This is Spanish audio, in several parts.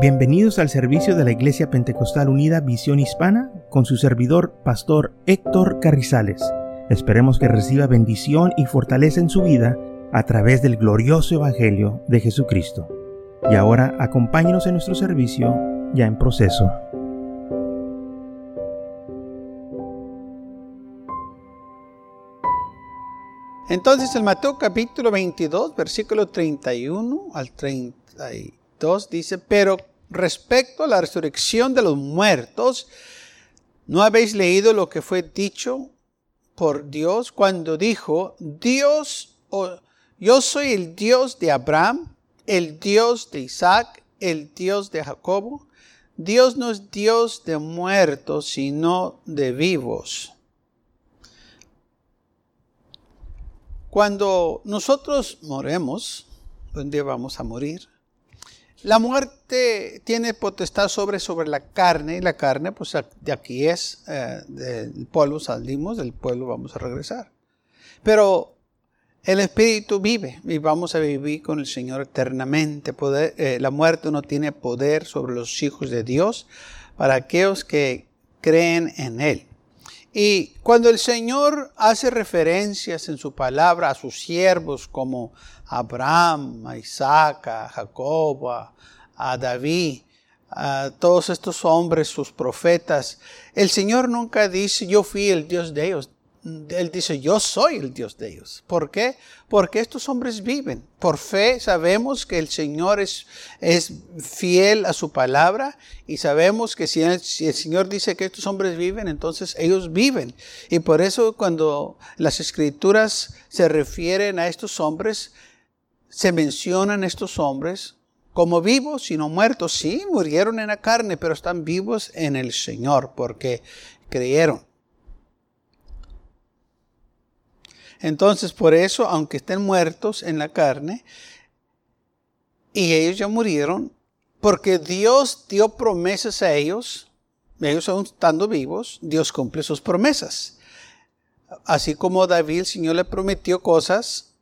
Bienvenidos al servicio de la Iglesia Pentecostal Unida Visión Hispana con su servidor, Pastor Héctor Carrizales. Esperemos que reciba bendición y fortaleza en su vida a través del glorioso Evangelio de Jesucristo. Y ahora acompáñenos en nuestro servicio ya en proceso. Entonces el Mateo capítulo 22, versículo 31 al 32 dice, pero respecto a la resurrección de los muertos, ¿no habéis leído lo que fue dicho por Dios cuando dijo, Dios, yo soy el Dios de Abraham, el Dios de Isaac, el Dios de Jacobo? Dios no es Dios de muertos, sino de vivos. Cuando nosotros moremos, ¿dónde vamos a morir? La muerte tiene potestad sobre, sobre la carne, y la carne, pues de aquí es, eh, del polvo salimos, del pueblo vamos a regresar. Pero el espíritu vive y vamos a vivir con el Señor eternamente. Poder, eh, la muerte no tiene poder sobre los hijos de Dios para aquellos que creen en Él. Y cuando el Señor hace referencias en su palabra a sus siervos como Abraham, a Isaac, a Jacob, a, David, a todos estos hombres, sus profetas, el Señor nunca dice yo fui el Dios de ellos. Él dice, yo soy el Dios de ellos. ¿Por qué? Porque estos hombres viven. Por fe sabemos que el Señor es, es fiel a su palabra y sabemos que si el, Señor dice que estos hombres viven, entonces ellos viven. Y por eso cuando las escrituras se refieren a estos hombres, se mencionan estos hombres como vivos y no muertos. Sí, murieron en la carne, pero están vivos en el Señor porque creyeron. Entonces, por eso, aunque estén muertos en la carne, y ellos ya murieron, porque Dios dio promesas a ellos, ellos aún estando vivos, Dios cumple sus promesas. Así como David, el Señor le prometió cosas,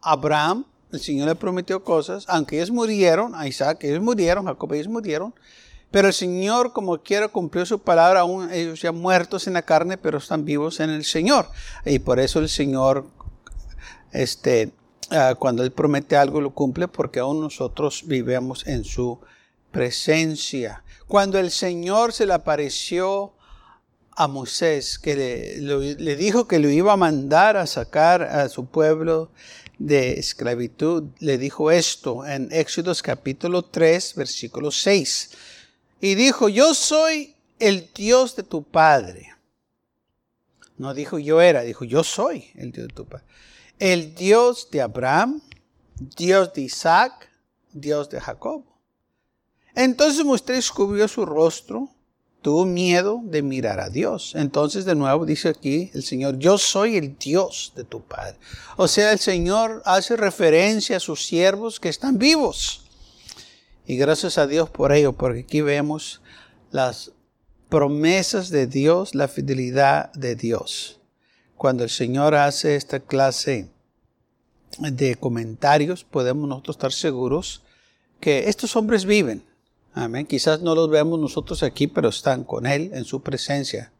Abraham, el Señor le prometió cosas, aunque ellos murieron, a Isaac, ellos murieron, Jacob, ellos murieron, pero el Señor, como quiera, cumplió su palabra, aún ellos ya muertos en la carne, pero están vivos en el Señor. Y por eso el Señor, este, ah, cuando Él promete algo, lo cumple, porque aún nosotros vivemos en su presencia. Cuando el Señor se le apareció a Moisés, que le, le dijo que lo iba a mandar a sacar a su pueblo de esclavitud, le dijo esto en Éxodos capítulo 3, versículo 6 y dijo, yo soy el Dios de tu Padre. No dijo yo era, dijo yo soy el Dios de tu Padre. El Dios de Abraham, Dios de Isaac, Dios de Jacob. Entonces Moisés cubrió su rostro, tuvo miedo de mirar a Dios. Entonces de nuevo dice aquí el Señor, yo soy el Dios de tu Padre. O sea, el Señor hace referencia a sus siervos que están vivos. Y gracias a Dios por ello, porque aquí vemos las promesas de Dios, la fidelidad de Dios. Cuando el Señor hace esta clase de comentarios, podemos nosotros estar seguros que estos hombres viven. Amén. Quizás no los veamos nosotros aquí, pero están con Él en su presencia.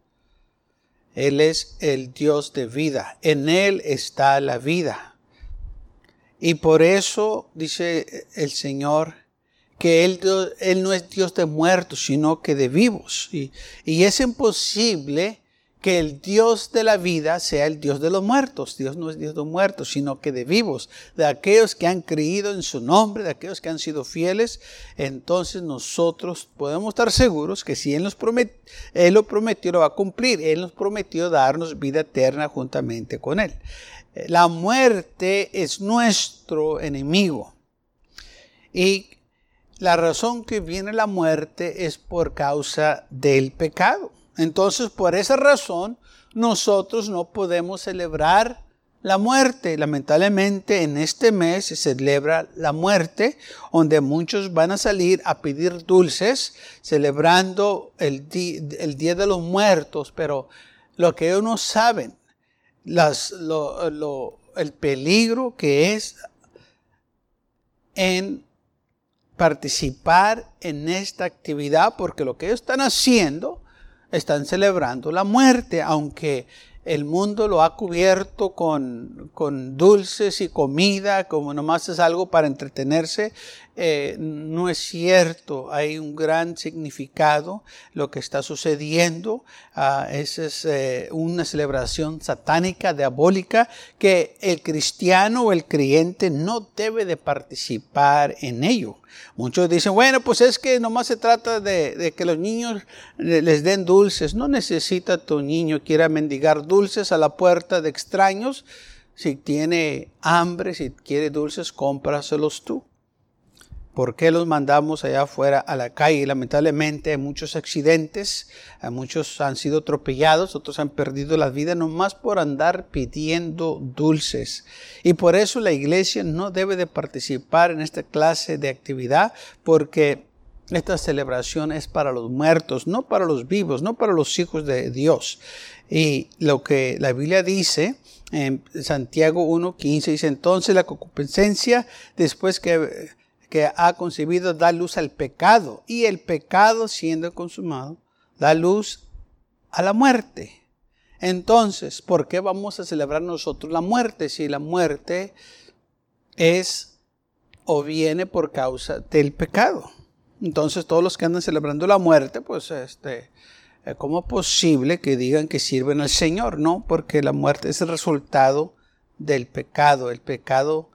Él es el Dios de vida. En Él está la vida. Y por eso, dice el Señor, que él, no es Dios de muertos, sino que de vivos. Y, es imposible que el Dios de la vida sea el Dios de los muertos. Dios no es Dios de muertos, sino que de vivos, de aquellos que han creído en su nombre, de aquellos que han sido fieles. Entonces nosotros podemos estar seguros que si Él, nos prometió, él lo prometió, lo va a cumplir. Él nos prometió darnos vida eterna juntamente con Él. La muerte es nuestro enemigo. Y la razón que viene la muerte es por causa del pecado. Entonces, por esa razón, nosotros no podemos celebrar la muerte. Lamentablemente, en este mes se celebra la muerte, donde muchos van a salir a pedir dulces, celebrando el, el Día de los Muertos, pero lo que ellos no saben, las, el peligro que es en participar en esta actividad porque lo que ellos están haciendo, están celebrando la muerte, aunque el mundo lo ha cubierto con, con, dulces y comida, como nomás es algo para entretenerse. Eh, no es cierto, hay un gran significado lo que está sucediendo. Esa es eh, una celebración satánica, diabólica, que el cristiano o el creyente no debe de participar en ello. Muchos dicen, bueno, pues es que nomás se trata de, de que los niños les den dulces. No necesita tu niño quiera mendigar dulces a la puerta de extraños. Si tiene hambre, si quiere dulces, cómpraselos tú. ¿Por qué los mandamos allá afuera a la calle? Lamentablemente hay muchos accidentes, muchos han sido atropellados, otros han perdido la vida nomás por andar pidiendo dulces. Y por eso la iglesia no debe de participar en esta clase de actividad porque esta celebración es para los muertos, no para los vivos, no para los hijos de Dios. Y lo que la Biblia dice en Santiago 1.15 dice entonces la concupiscencia después que que ha concebido da luz al pecado y el pecado siendo consumado da luz a la muerte. Entonces, ¿por qué vamos a celebrar nosotros la muerte si la muerte es o viene por causa del pecado? Entonces, todos los que andan celebrando la muerte, pues este ¿cómo es posible que digan que sirven al Señor? No, porque la muerte es el resultado del pecado. El pecado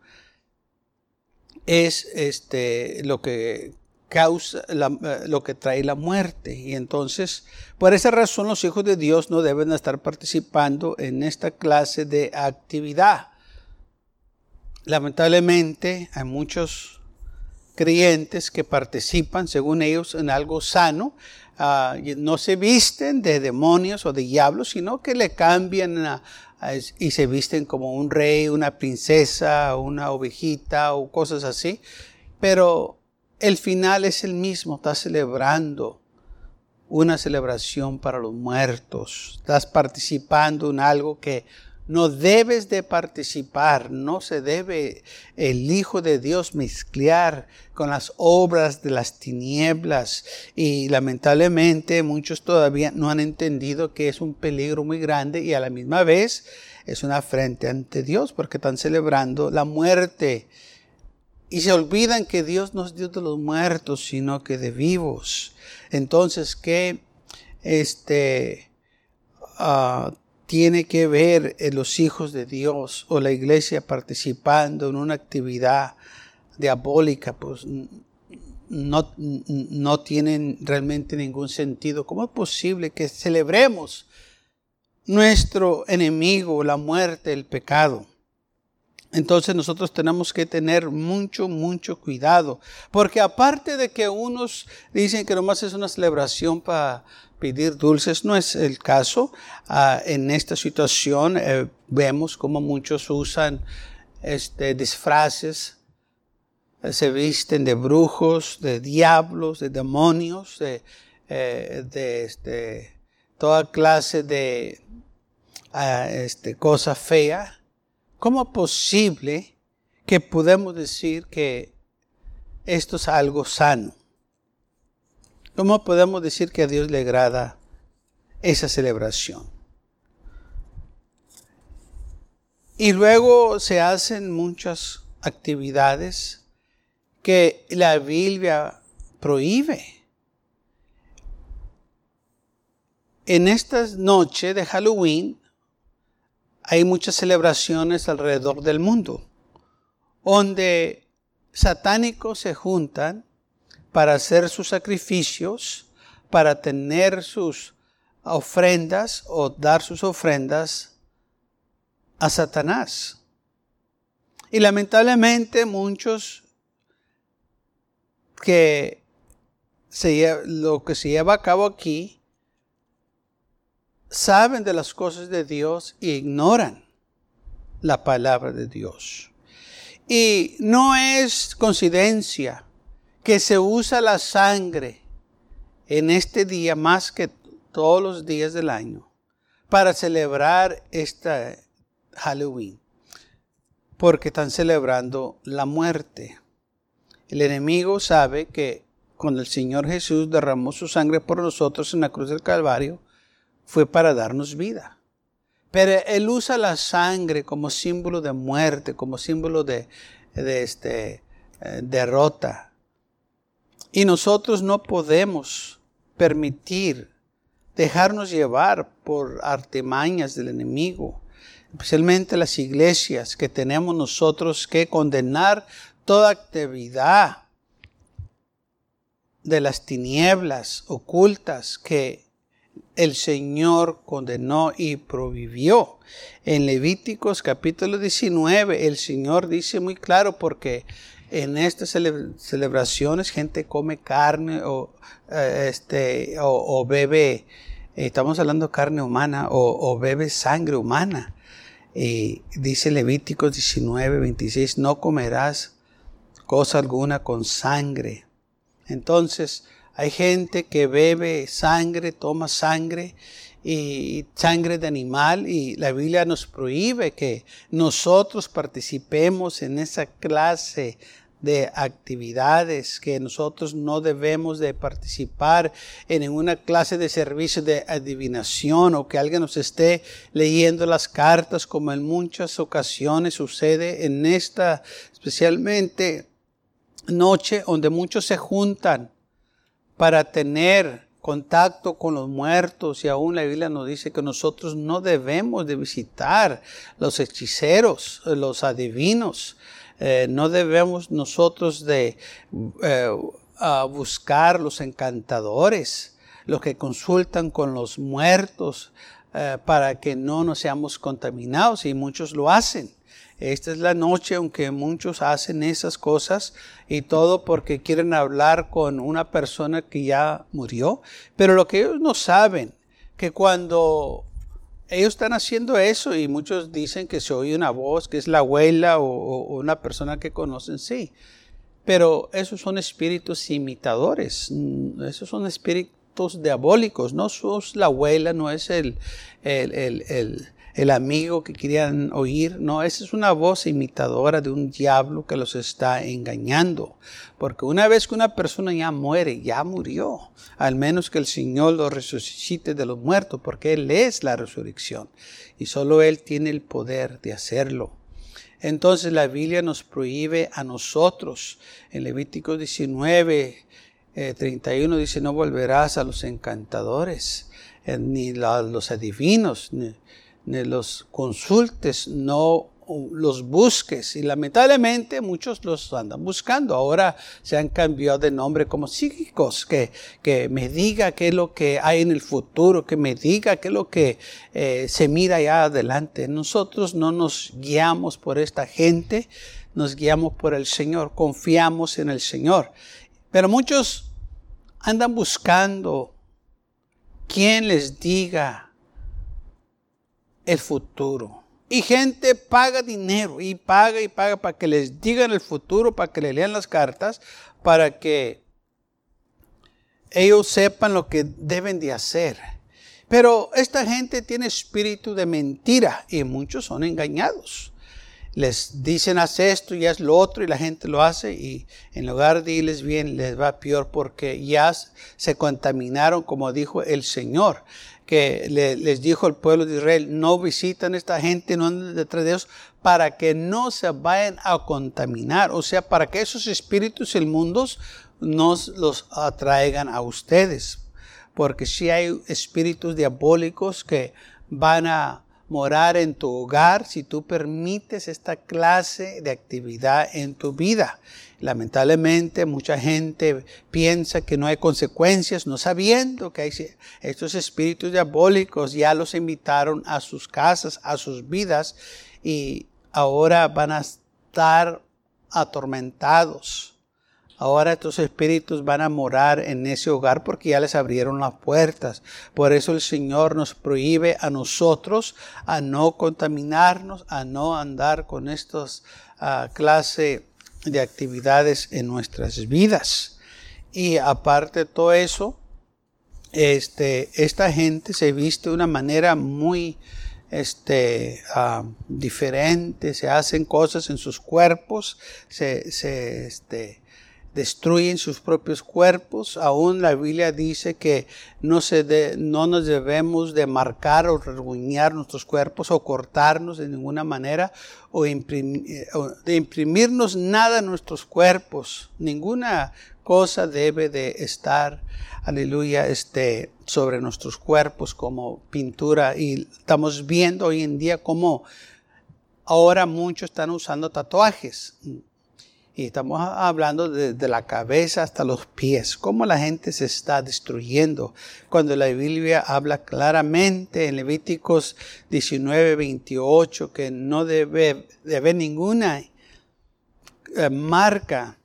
es este, lo que causa eh, lo que trae la muerte. Y entonces, por esa razón, los hijos de Dios no deben estar participando en esta clase de actividad. Lamentablemente, hay muchos creyentes que participan, según ellos, en algo sano. Ah, no se visten de demonios o de diablos, sino que le cambian a, y se visten como un rey, una princesa, una ovejita o cosas así. Pero el final es el mismo, estás celebrando una celebración para los muertos, estás participando en algo que no debes de participar, no se debe el Hijo de Dios mezclar con las obras de las tinieblas. Y lamentablemente muchos todavía no han entendido que es un peligro muy grande y a la misma vez es una frente ante Dios porque están celebrando la muerte. Y se olvidan que Dios no es Dios de los muertos, sino que de vivos. Entonces, que este, uh, tiene que ver los hijos de Dios o la iglesia participando en una actividad diabólica, pues no, no tienen realmente ningún sentido. ¿Cómo es posible que celebremos nuestro enemigo, la muerte, el pecado? Entonces nosotros tenemos que tener mucho, mucho cuidado, porque aparte de que unos dicen que nomás es una celebración para pedir dulces no es el caso. Ah, en esta situación eh, vemos como muchos usan este, disfraces, eh, se visten de brujos, de diablos, de demonios, de, eh, este, toda clase de uh, este, fea. ¿Cómo es posible que podemos decir que esto es algo sano? ¿Cómo podemos decir que a Dios le agrada esa celebración? Y luego se hacen muchas actividades que la Biblia prohíbe. En esta noche de Halloween hay muchas celebraciones alrededor del mundo, donde satánicos se juntan para hacer sus sacrificios, para tener sus ofrendas o dar sus ofrendas a Satanás. Y lamentablemente muchos que se, lo que se lleva a cabo aquí saben de las cosas de Dios e ignoran la palabra de Dios. Y no es coincidencia que se usa la sangre en este día más que todos los días del año para celebrar esta Halloween, porque están celebrando la muerte. El enemigo sabe que cuando el Señor Jesús derramó su sangre por nosotros en la cruz del Calvario, fue para darnos vida. Pero Él usa la sangre como símbolo de muerte, como símbolo de, de este, eh, derrota. Y nosotros no podemos permitir dejarnos llevar por artimañas del enemigo, especialmente las iglesias que tenemos nosotros que condenar toda actividad de las tinieblas ocultas que el Señor condenó y prohibió. En Levíticos capítulo 19 el Señor dice muy claro porque en estas celebraciones gente come carne o, eh, este, o, bebe, estamos hablando de carne humana, o, bebe sangre humana. Y dice Levíticos 19, 26, no comerás cosa alguna con sangre. Entonces, hay gente que bebe sangre, toma sangre y sangre de animal y la Biblia nos prohíbe que nosotros participemos en esa clase de actividades que nosotros no debemos de participar en una clase de servicio de adivinación o que alguien nos esté leyendo las cartas como en muchas ocasiones sucede en esta especialmente noche donde muchos se juntan para tener contacto con los muertos y aún la Biblia nos dice que nosotros no debemos de visitar los hechiceros, los adivinos, eh, no debemos nosotros de eh, buscar los encantadores, los que consultan con los muertos eh, para que no nos seamos contaminados y muchos lo hacen. Esta es la noche, aunque muchos hacen esas cosas y todo porque quieren hablar con una persona que ya murió. Pero lo que ellos no saben, que cuando ellos están haciendo eso y muchos dicen que se oye una voz, que es la abuela o, una persona que conocen, sí. Pero esos son espíritus imitadores, mm, esos son espíritus diabólicos, no sos la abuela, no es el, el el amigo que querían oír. No, esa es una voz imitadora de un diablo que los está engañando. Porque una vez que una persona ya muere, ya murió. Al menos que el Señor lo resucite de los muertos, porque Él es la resurrección. Y solo Él tiene el poder de hacerlo. Entonces la Biblia nos prohíbe a nosotros. En Levítico 19, 31 eh, dice, no volverás a los encantadores, eh, ni a los adivinos, ni, los consultes, no los busques. Y lamentablemente muchos los andan buscando. Ahora se han cambiado de nombre como psíquicos, que, que me diga qué es lo que hay en el futuro, que me diga qué es lo que eh, se mira allá adelante. Nosotros no nos guiamos por esta gente, nos guiamos por el Señor, confiamos en el Señor. Pero muchos andan buscando quien les diga el futuro. Y gente paga dinero y paga y paga para que les digan el futuro, para que le lean las cartas, para que ellos sepan lo que deben de hacer. Pero esta gente tiene espíritu de mentira y muchos son engañados. Les dicen haz esto y haz lo otro y la gente lo hace y en lugar de irles bien les va peor porque ya se contaminaron como dijo el Señor que les dijo el pueblo de Israel, no visitan a esta gente, no anden detrás de ellos, para que no se vayan a contaminar, o sea, para que esos espíritus inmundos nos los atraigan a ustedes. Porque si hay espíritus diabólicos que van a morar en tu hogar si tú permites esta clase de actividad en tu vida. Lamentablemente mucha gente piensa que no hay consecuencias, no sabiendo que estos espíritus diabólicos ya los invitaron a sus casas, a sus vidas y ahora van a estar atormentados Ahora estos espíritus van a morar en ese hogar porque ya les abrieron las puertas. Por eso el Señor nos prohíbe a nosotros a no contaminarnos, a no andar con estas uh, clase de actividades en nuestras vidas. Y aparte de todo eso, este, esta gente se viste de una manera muy este, ah, diferente, se hacen cosas en sus cuerpos, se, se este, destruyen sus propios cuerpos. Aún la Biblia dice que no, se no nos debemos de marcar o rasguñar nuestros cuerpos o cortarnos de ninguna manera o, de imprimirnos nada en nuestros cuerpos. Ninguna cosa debe de estar, aleluya, este, sobre nuestros cuerpos como pintura. Y estamos viendo hoy en día cómo ahora muchos están usando tatuajes. Y estamos hablando desde la cabeza hasta los pies, cómo la gente se está destruyendo. Cuando la Biblia habla claramente en Levíticos 19, 28 que no debe, debe haber ninguna eh, marca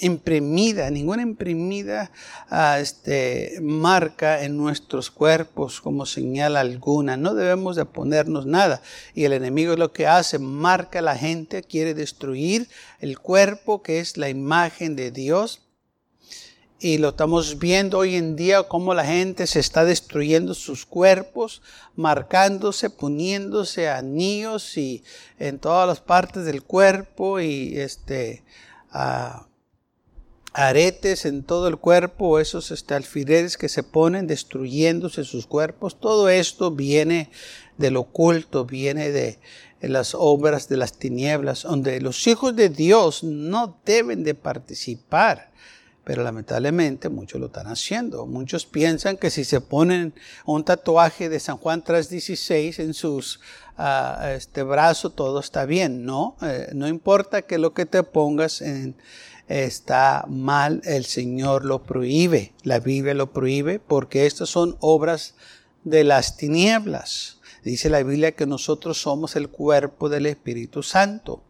imprimida, ninguna imprimida ah, este, marca en nuestros cuerpos como señal alguna. No debemos de ponernos nada. Y el enemigo es lo que hace, marca a la gente, quiere destruir el cuerpo que es la imagen de Dios. Y lo estamos viendo hoy en día cómo la gente se está destruyendo sus cuerpos, marcándose, poniéndose anillos y en todas las partes del cuerpo y este, uh, aretes en todo el cuerpo, esos este, alfileres que se ponen destruyéndose sus cuerpos, todo esto viene del oculto, viene de las obras de las tinieblas, donde los hijos de Dios no deben de participar. Pero lamentablemente muchos lo están haciendo. Muchos piensan que si se ponen un tatuaje de San Juan 3.16 en sus uh, este brazo, todo está bien. No, eh, no importa que lo que te pongas en, está mal, el Señor lo prohíbe, la Biblia lo prohíbe, porque estas son obras de las tinieblas. Dice la Biblia que nosotros somos el cuerpo del Espíritu Santo.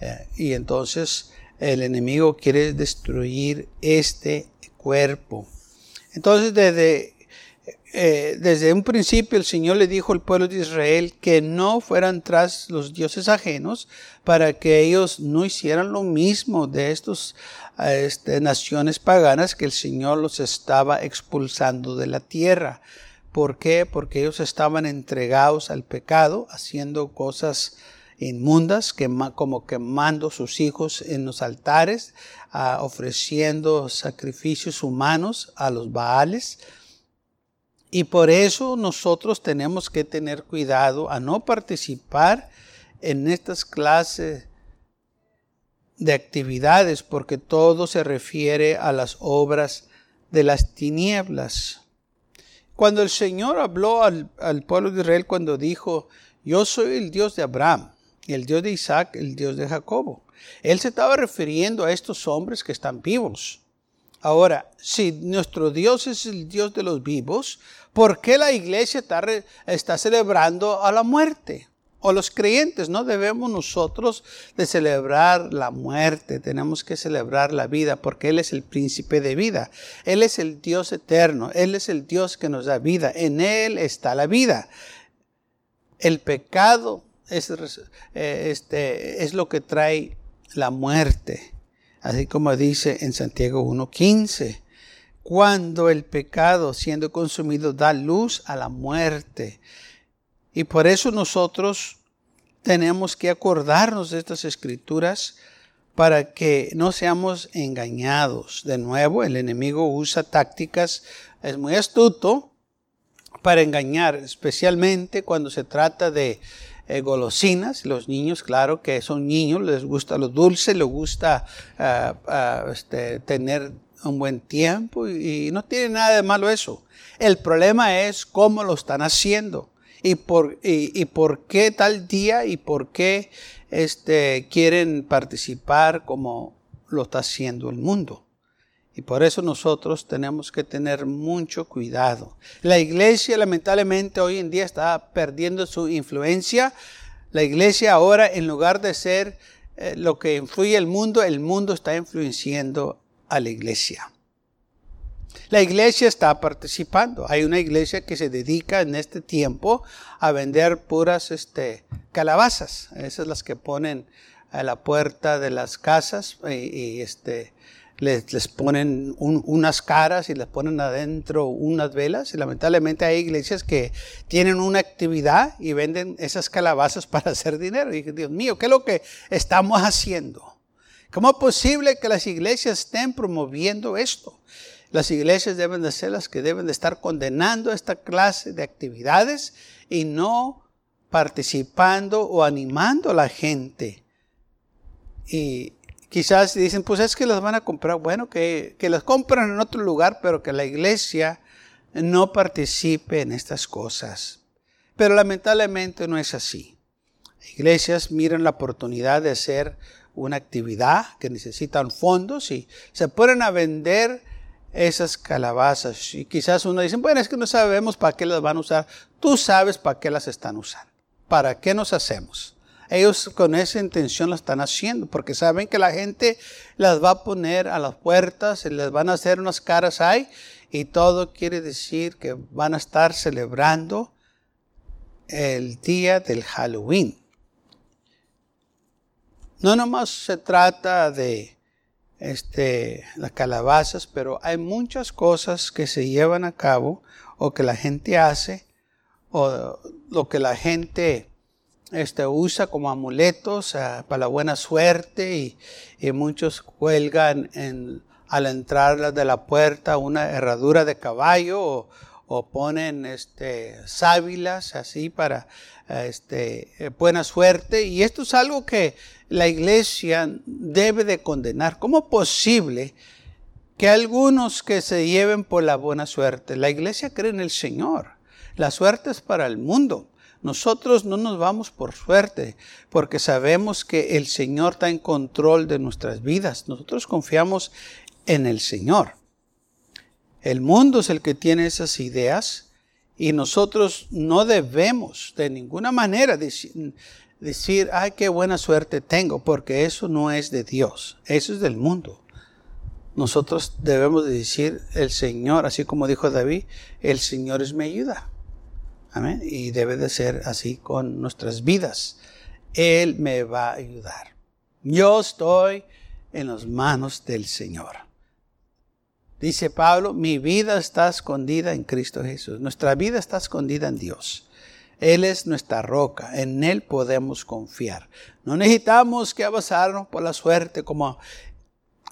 Eh, y entonces el enemigo quiere destruir este cuerpo. Entonces desde eh, desde un principio el Señor le dijo al pueblo de Israel que no fueran tras los dioses ajenos para que ellos no hicieran lo mismo de estas este, naciones paganas que el Señor los estaba expulsando de la tierra. ¿Por qué? Porque ellos estaban entregados al pecado, haciendo cosas inmundas, como quemando sus hijos en los altares, ah, ofreciendo sacrificios humanos a los Baales y por eso nosotros tenemos que tener cuidado a no participar en estas clases de actividades, porque todo se refiere a las obras de las tinieblas. Cuando el Señor habló al, pueblo de Israel, cuando dijo, yo soy el Dios de Abraham, el Dios de Isaac, el Dios de Jacobo, Él se estaba refiriendo a estos hombres que están vivos. Ahora, si nuestro Dios es el Dios de los vivos, ¿por qué la iglesia está, está celebrando a la muerte? O los creyentes, no debemos nosotros de celebrar la muerte, tenemos que celebrar la vida porque Él es el príncipe de vida, Él es el Dios eterno, Él es el Dios que nos da vida, en Él está la vida. El pecado es, eh, este, es lo que trae la muerte así como dice en Santiago 1.15, cuando el pecado siendo consumido da luz a la muerte. Y por eso nosotros tenemos que acordarnos de estas escrituras para que no seamos engañados. De nuevo, el enemigo usa tácticas, es muy astuto para engañar, especialmente cuando se trata de eh, golosinas. Los niños, claro que son niños, les gusta lo dulce, les gusta ah, ah, este, tener un buen tiempo y, no tiene nada de malo eso. El problema es cómo lo están haciendo y por, y, por qué tal día y por qué este, quieren participar como lo está haciendo el mundo. Y por eso nosotros tenemos que tener mucho cuidado. La iglesia lamentablemente hoy en día está perdiendo su influencia. La iglesia ahora en lugar de ser eh, lo que influye el mundo, el mundo está influenciando a la iglesia. La iglesia está participando. Hay una iglesia que se dedica en este tiempo a vender puras este, calabazas. Esas las que ponen a la puerta de las casas y, este, les, ponen unas caras y les ponen adentro unas velas. Y lamentablemente hay iglesias que tienen una actividad y venden esas calabazas para hacer dinero. Y Dios mío, ¿qué es lo que estamos haciendo? ¿Cómo es posible que las iglesias estén promoviendo esto? Las iglesias deben de ser las que deben de estar condenando esta clase de actividades y no participando o animando a la gente. Y quizás dicen, pues es que las van a comprar. Bueno, que, que las compran en otro lugar, pero que la iglesia no participe en estas cosas. Pero lamentablemente no es así. Iglesias miran la oportunidad de hacer una actividad que necesitan fondos y se ponen a vender esas calabazas. Y quizás uno dice, bueno, es que no sabemos para qué las van a usar. Tú sabes para qué las están usando. ¿Para qué nos hacemos? Ellos con esa intención lo están haciendo, porque saben que la gente las va a poner a las puertas, y les van a hacer unas caras ahí, y todo quiere decir que van a estar celebrando el día del Halloween. No nomás se trata de este, las calabazas, pero hay muchas cosas que se llevan a cabo o que la gente hace o lo que la gente este, usa como amuletos ah, para la buena suerte y, muchos cuelgan en, al entrar de la puerta una herradura de caballo o, ponen este, sábilas así para este, buena suerte. Y esto es algo que la iglesia debe de condenar. ¿Cómo posible que algunos que se lleven por la buena suerte? La iglesia cree en el Señor. La suerte es para el mundo. Nosotros no nos vamos por suerte, porque sabemos que el Señor está en control de nuestras vidas. Nosotros confiamos en el Señor. El mundo es el que tiene esas ideas y nosotros no debemos de ninguna manera decir, ay, qué buena suerte tengo, porque eso no es de Dios, eso es del mundo. Nosotros debemos decir, el Señor, así como dijo David, el Señor es mi ayuda. Amén. Y debe de ser así con nuestras vidas. Él me va a ayudar. Yo estoy en las manos del Señor. Dice Pablo, mi vida está escondida en Cristo Jesús. Nuestra vida está escondida en Dios. Él es nuestra roca, en Él podemos confiar. No necesitamos que avanzarnos por la suerte como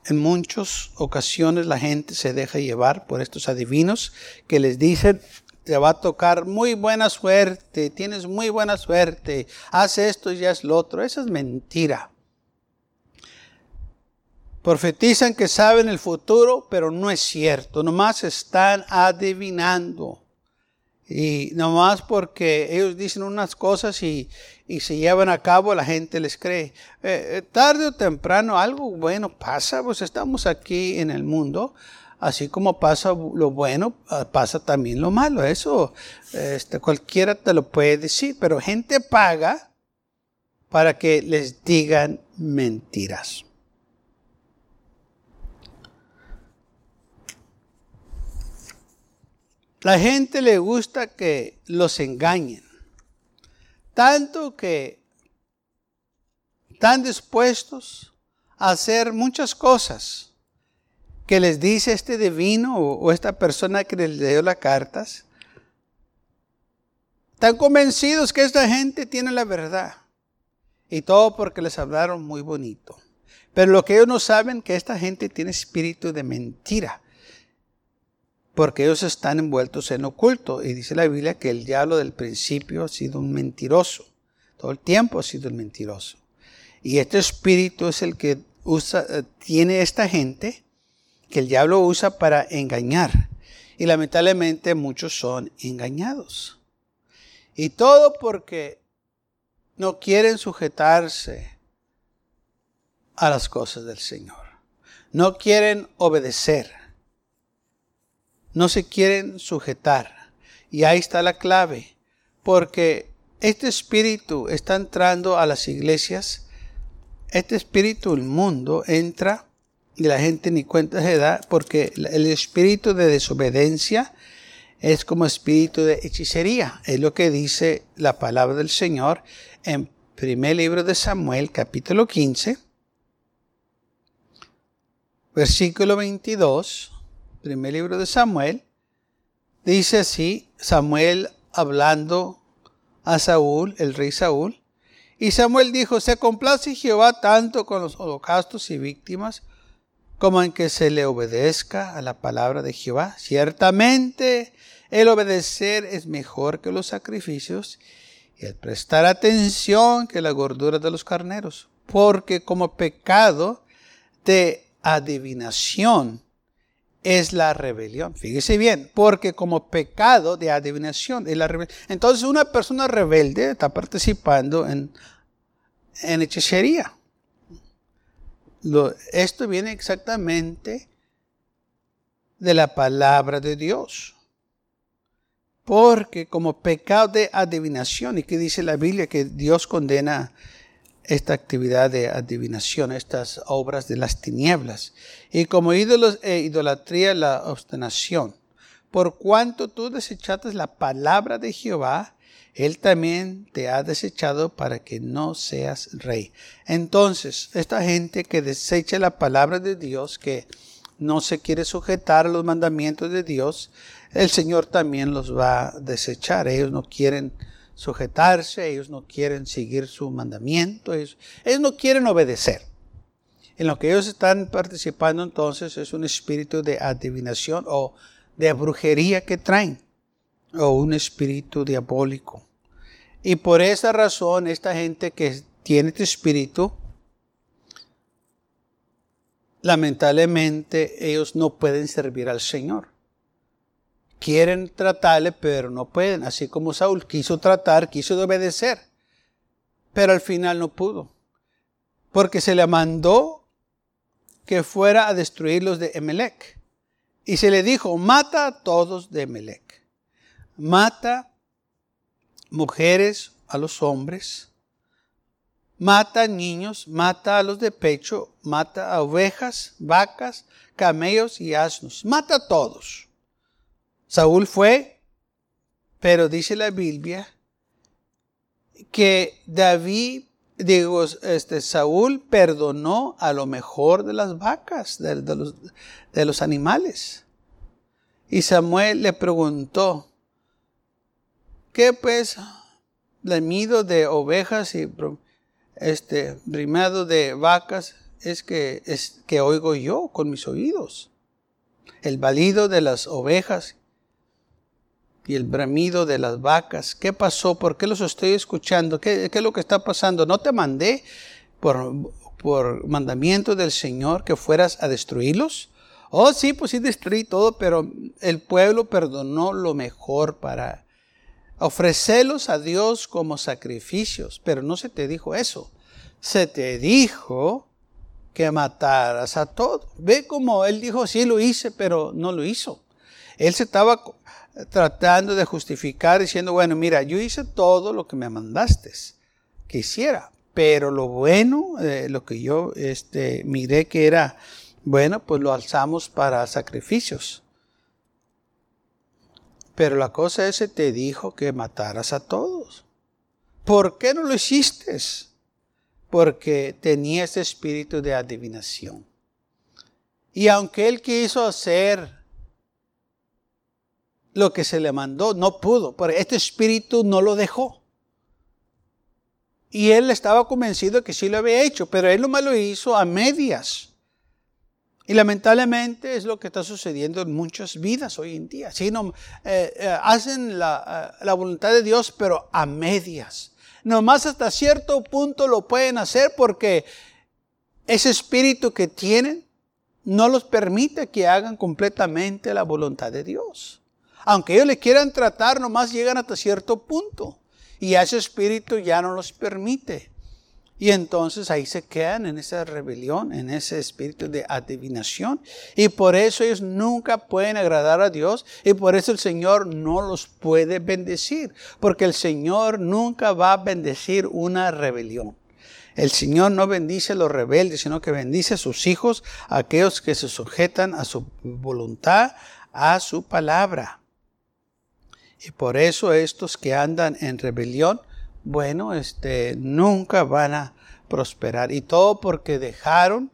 en muchas ocasiones la gente se deja llevar por estos adivinos que les dicen, te va a tocar muy buena suerte, tienes muy buena suerte, haz esto y es lo otro. Esa es mentira. Profetizan que saben el futuro, pero no es cierto, nomás están adivinando. Y nomás porque ellos dicen unas cosas y, se llevan a cabo, la gente les cree. Eh, eh, tarde o temprano algo bueno pasa, pues estamos aquí en el mundo. Así como pasa lo bueno, ah, pasa también lo malo. Eso este, cualquiera te lo puede decir, pero gente paga para que les digan mentiras. La gente le gusta que los engañen. Tanto que están dispuestos a hacer muchas cosas que les dice este divino o, esta persona que les dio las cartas. Están convencidos que esta gente tiene la verdad. Y todo porque les hablaron muy bonito. Pero lo que ellos no saben que esta gente tiene espíritu de mentira porque ellos están envueltos en oculto. Y dice la Biblia que el diablo del principio ha sido un mentiroso. Todo el tiempo ha sido un mentiroso. Y este espíritu es el que usa, eh, tiene esta gente que el diablo usa para engañar. Y lamentablemente muchos son engañados. Y todo porque no quieren sujetarse a las cosas del Señor. No quieren obedecer no se quieren sujetar. Y ahí está la clave, porque este espíritu está entrando a las iglesias, este espíritu del mundo entra y la gente ni cuenta se da, porque el espíritu de desobediencia es como espíritu de hechicería. Es lo que dice la palabra del Señor en primer libro de Samuel, capítulo 15, versículo 22 primer libro de Samuel, dice así, Samuel hablando a Saúl, el rey Saúl, Y Samuel dijo, se complace Jehová tanto con los holocaustos y víctimas como en que se le obedezca a la palabra de Jehová. Ciertamente el obedecer es mejor que los sacrificios y el prestar atención que la gordura de los carneros, porque como pecado de adivinación es la rebelión. Fíjese bien, porque como pecado de adivinación es la rebelión. Entonces una persona rebelde está participando en, en hechicería. esto viene exactamente de la palabra de Dios. Porque como pecado de adivinación, y que dice la Biblia que Dios condena esta actividad de adivinación, estas obras de las tinieblas, y como ídolos e idolatría la obstinación. Por cuanto tú desechaste la palabra de Jehová, él también te ha desechado para que no seas rey. Entonces, esta gente que desecha la palabra de Dios, que no se quiere sujetar a los mandamientos de Dios, el Señor también los va a desechar. Ellos no quieren sujetarse, ellos no quieren seguir su mandamiento, ellos, no quieren obedecer. En lo que ellos están participando entonces es un espíritu de adivinación o de brujería que traen, o un espíritu diabólico. Y por esa razón, esta gente que tiene este espíritu, lamentablemente ellos no pueden servir al Señor quieren tratarle, pero no pueden. Así como Saúl quiso tratar, quiso obedecer, pero al final no pudo. Porque se le mandó que fuera a destruir los de Emelec. Y se le dijo, mata a todos de Emelec. Mata mujeres a los hombres. Mata niños, mata a los de pecho, mata a ovejas, vacas, camellos y asnos. Mata a todos. Saúl fue, pero dice la Biblia que David, digo, este, Saúl perdonó a lo mejor de las vacas, de, los, de los animales. Y Samuel le preguntó, ¿qué pues mido de ovejas y este brimado de vacas es que, es que oigo yo con mis oídos? El balido de las ovejas y el bramido de las vacas. ¿Qué pasó? ¿Por qué los estoy escuchando? ¿Qué, es lo que está pasando? ¿No te mandé por, por mandamiento del Señor que fueras a destruirlos? Oh, sí, pues sí destruí todo, pero el pueblo perdonó lo mejor para ofrecerlos a Dios como sacrificios. Pero no se te dijo eso. Se te dijo que mataras a todos. Ve como él dijo, sí lo hice, pero no lo hizo. Él se estaba tratando de justificar diciendo, bueno, mira, yo hice todo lo que me mandaste que hiciera, pero lo bueno, eh, lo que yo este, miré que era bueno, pues lo alzamos para sacrificios. Pero la cosa es, te dijo que mataras a todos. ¿Por qué no lo hiciste? Porque tenía ese espíritu de adivinación. Y aunque él quiso hacer lo que se le mandó, no pudo, pero este espíritu no lo dejó. Y él estaba convencido que sí lo había hecho, pero él no lo hizo a medias. Y lamentablemente es lo que está sucediendo en muchas vidas hoy en día. Si no, eh, eh, hacen la, eh, la, voluntad de Dios, pero a medias. Nomás hasta cierto punto lo pueden hacer porque ese espíritu que tienen no los permite que hagan completamente la voluntad de Dios. Aunque ellos le quieran tratar, nomás llegan hasta cierto punto. Y ese espíritu ya no los permite. Y entonces ahí se quedan en esa rebelión, en ese espíritu de adivinación. Y por eso ellos nunca pueden agradar a Dios. Y por eso el Señor no los puede bendecir. Porque el Señor nunca va a bendecir una rebelión. El Señor no bendice a los rebeldes, sino que bendice a sus hijos, a aquellos que se sujetan a su voluntad, a su palabra. Y por eso estos que andan en rebelión, bueno, este, nunca van a prosperar. Y todo porque dejaron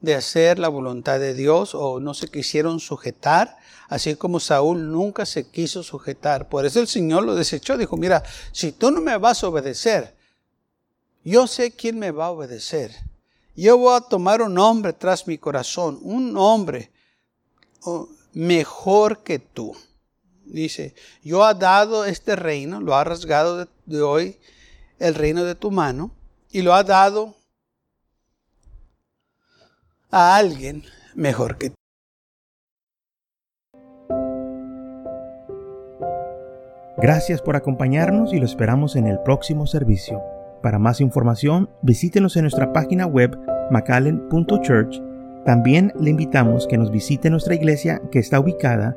de hacer la voluntad de Dios o no se quisieron sujetar, así como Saúl nunca se quiso sujetar. Por eso el Señor lo desechó. Dijo, mira, si tú no me vas a obedecer, yo sé quién me va a obedecer. Yo voy a tomar un hombre tras mi corazón, un hombre oh, mejor que tú. Dice, yo ha dado este reino, lo ha rasgado de, hoy el reino de tu mano y lo ha dado a alguien mejor que tú. Gracias por acompañarnos y lo esperamos en el próximo servicio. Para más información, visítenos en nuestra página web macallen.church. También le invitamos que nos visite nuestra iglesia que está ubicada